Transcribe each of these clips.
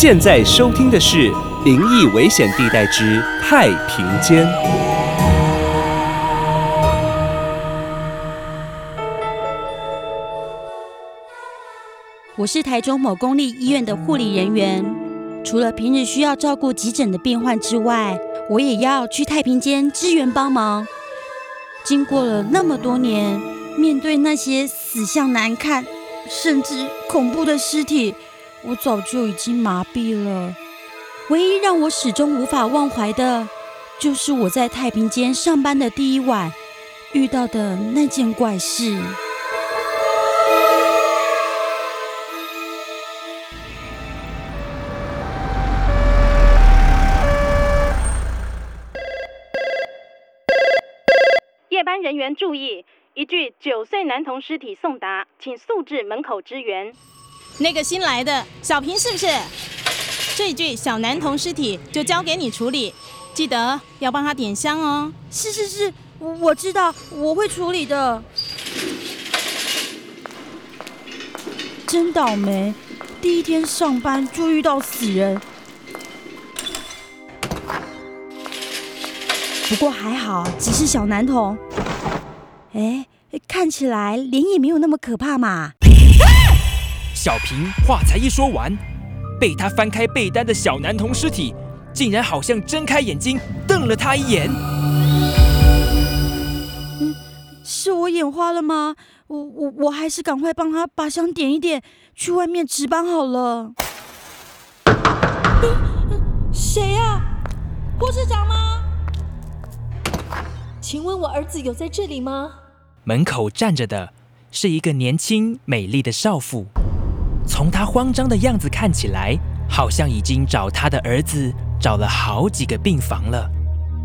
现在收听的是《灵异危险地带之太平间》。我是台中某公立医院的护理人员，除了平日需要照顾急诊的病患之外，我也要去太平间支援帮忙。经过了那么多年，面对那些死相难看，甚至恐怖的尸体，我早就已经麻痹了。唯一让我始终无法忘怀的，就是我在太平间上班的第一晚遇到的那件怪事。夜班人员注意，一具九岁男童尸体送达，请速至门口支援。那个新来的小平是不是？这具小男童尸体就交给你处理，记得要帮他点香哦。是是是，我知道，我会处理的。真倒霉，第一天上班就遇到死人。不过还好，只是小男童。哎，看起来脸也没有那么可怕嘛。小平话才一说完，被他翻开被单的小男童尸体，竟然好像睁开眼睛瞪了他一眼。是我眼花了吗？我我我还是赶快帮他把香点一点，去外面值班好了。谁呀、护士长吗？请问我儿子有在这里吗？门口站着的是一个年轻美丽的少妇，从他慌张的样子看起来，好像已经找他的儿子找了好几个病房了。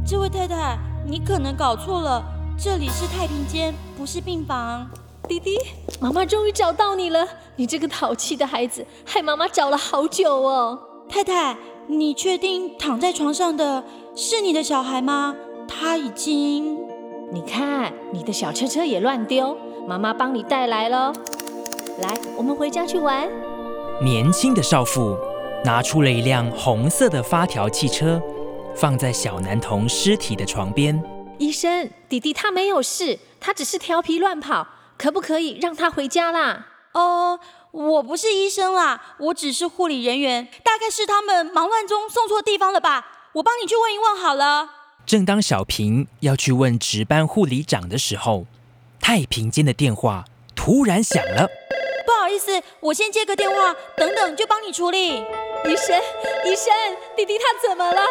这位太太，你可能搞错了，这里是太平间，不是病房。弟弟，妈妈终于找到你了！你这个淘气的孩子，害妈妈找了好久哦。太太，你确定躺在床上的是你的小孩吗？他已经……你看，你的小车车也乱丢，妈妈帮你带来了。来，我们回家去玩。年轻的少妇拿出了一辆红色的发条汽车，放在小男童尸体的床边。医生，弟弟他没有事，他只是调皮乱跑，可不可以让他回家啦？哦，我不是医生啦，我只是护理人员，大概是他们忙乱中送错地方了吧？我帮你去问一问好了。正当小平要去问值班护理长的时候，太平间的电话突然响了。不好意思，我先接个电话，等等就帮你处理。医生，医生，弟弟他怎么了？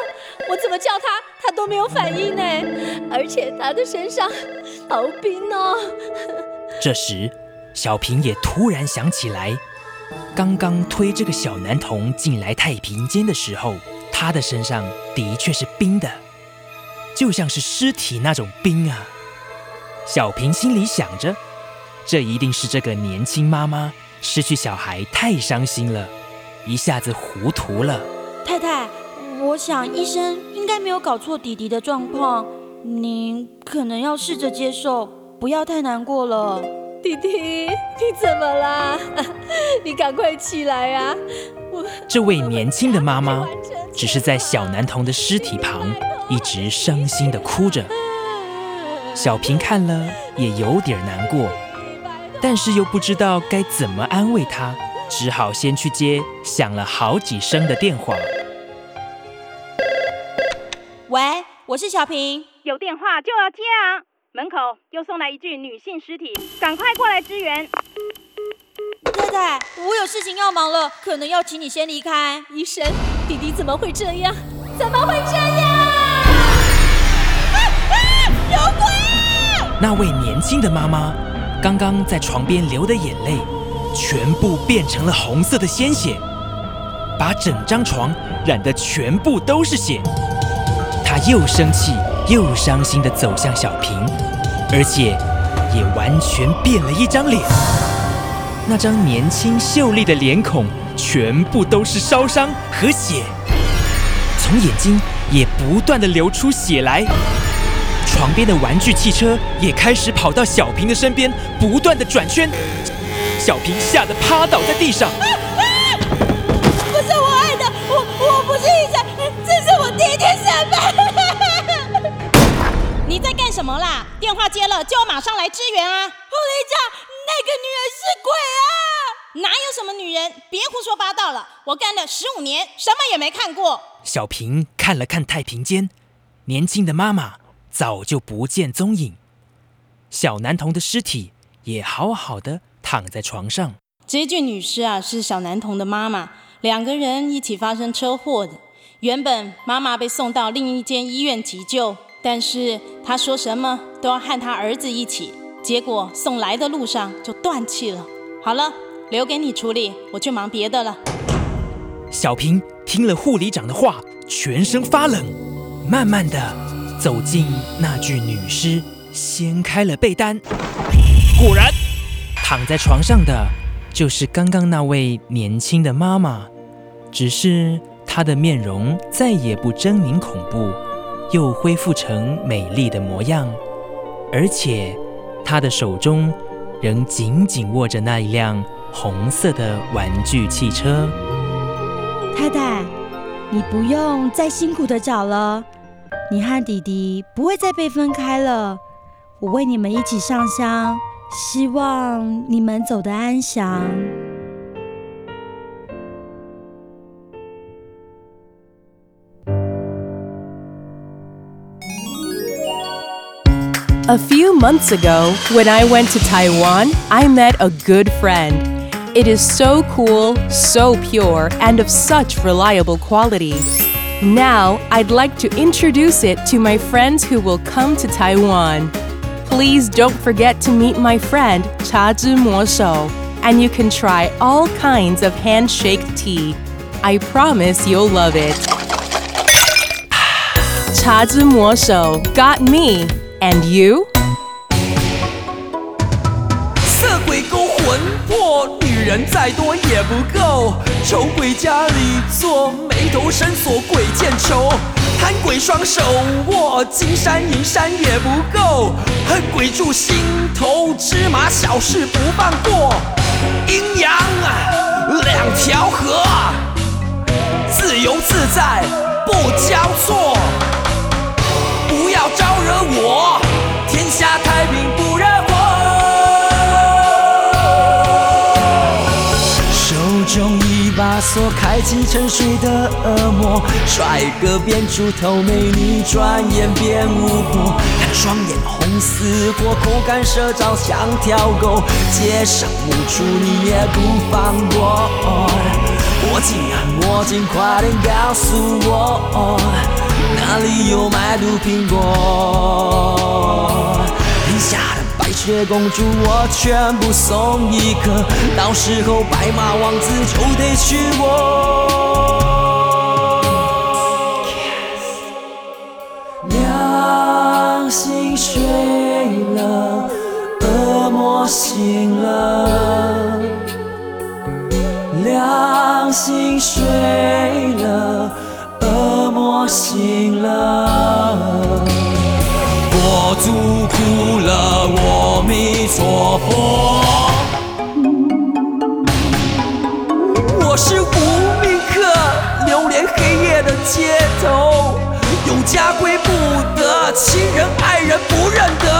我怎么叫他，他都没有反应呢，而且他的身上好冰哦。这时，小平也突然想起来，刚刚推这个小男童进来太平间的时候，他的身上的确是冰的，就像是尸体那种冰啊。小平心里想着，这一定是这个年轻妈妈失去小孩太伤心了，一下子糊涂了。太太，我想医生应该没有搞错弟弟的状况，您可能要试着接受，不要太难过了。弟弟，你怎么啦？你赶快起来啊！我这位年轻的妈妈只是在小男童的尸体旁一直伤心的哭着。小平看了也有点难过，但是又不知道该怎么安慰他，只好先去接响了好几声的电话。喂，我是小平。有电话就要接啊！门口又送来一具女性尸体，赶快过来支援！太太，我有事情要忙了，可能要请你先离开。医生，弟弟怎么会这样？怎么会这样？有鬼！那位年轻的妈妈，刚刚在床边流的眼泪，全部变成了红色的鲜血，把整张床染得全部都是血。他又生气又伤心地走向小平，而且也完全变了一张脸。那张年轻秀丽的脸孔，全部都是烧伤和血，从眼睛也不断地流出血来。床边的玩具汽车也开始跑到小平的身边，不断的转圈。小平吓得趴倒在地上。不是我爱的，我我不是医生，这是我第一天上班。你在干什么啦？电话接了，就要马上来支援啊！护理长，那个女人是鬼啊！哪有什么女人？别胡说八道了！我干了十五年，什么也没看过。小平看了看太平间，年轻的妈妈早就不见踪影，小男童的尸体也好好的躺在床上。这具女尸啊，是小男童的妈妈，两个人一起发生车祸的。原本妈妈被送到另一间医院急救，但是她说什么都要和她儿子一起，结果送来的路上就断气了。好了。留给你处理，我去忙别的了。小平听了护理长的话，全身发冷，慢慢的走进那具女尸，掀开了被单，果然，躺在床上的就是刚刚那位年轻的妈妈，只是她的面容再也不狰狞恐怖，又恢复成美丽的模样，而且她的手中仍紧紧握着那一辆。红色的玩具汽车，太太，你不用再辛苦的找了，你和弟弟不会再被分开了。我为你们一起上香，希望你们走得安详。A few months ago, when I went to Taiwan, I met a good friend. It is so cool, so pure, and of such reliable quality. Now, I'd like to introduce it to my friends who will come to Taiwan. Please don't forget to meet my friend Cha Zhi Mo Shou, and you can try all kinds of handshake tea. I promise you'll love it. Cha Zhi Mo Shou got me, and you? 人再多也不够。丑鬼家里坐，眉头深锁鬼见愁。贪鬼双手握，金山银山也不够。恨鬼住心头，芝麻小事不放过。阴阳两条河，自由自在不交错。开启沉睡的恶魔。帅哥变猪头，美女转眼变巫婆。看双眼红似火，口干舌燥像条狗。街上无处你也不放过。魔镜啊魔镜，快点告诉我，哪里有卖毒苹果？停下雪公主，我全部送一个，到时候白马王子就得娶我。良心睡了，恶魔醒了。良心睡了，恶魔醒了。佛祖街头，有家归不得，亲人爱人不认得。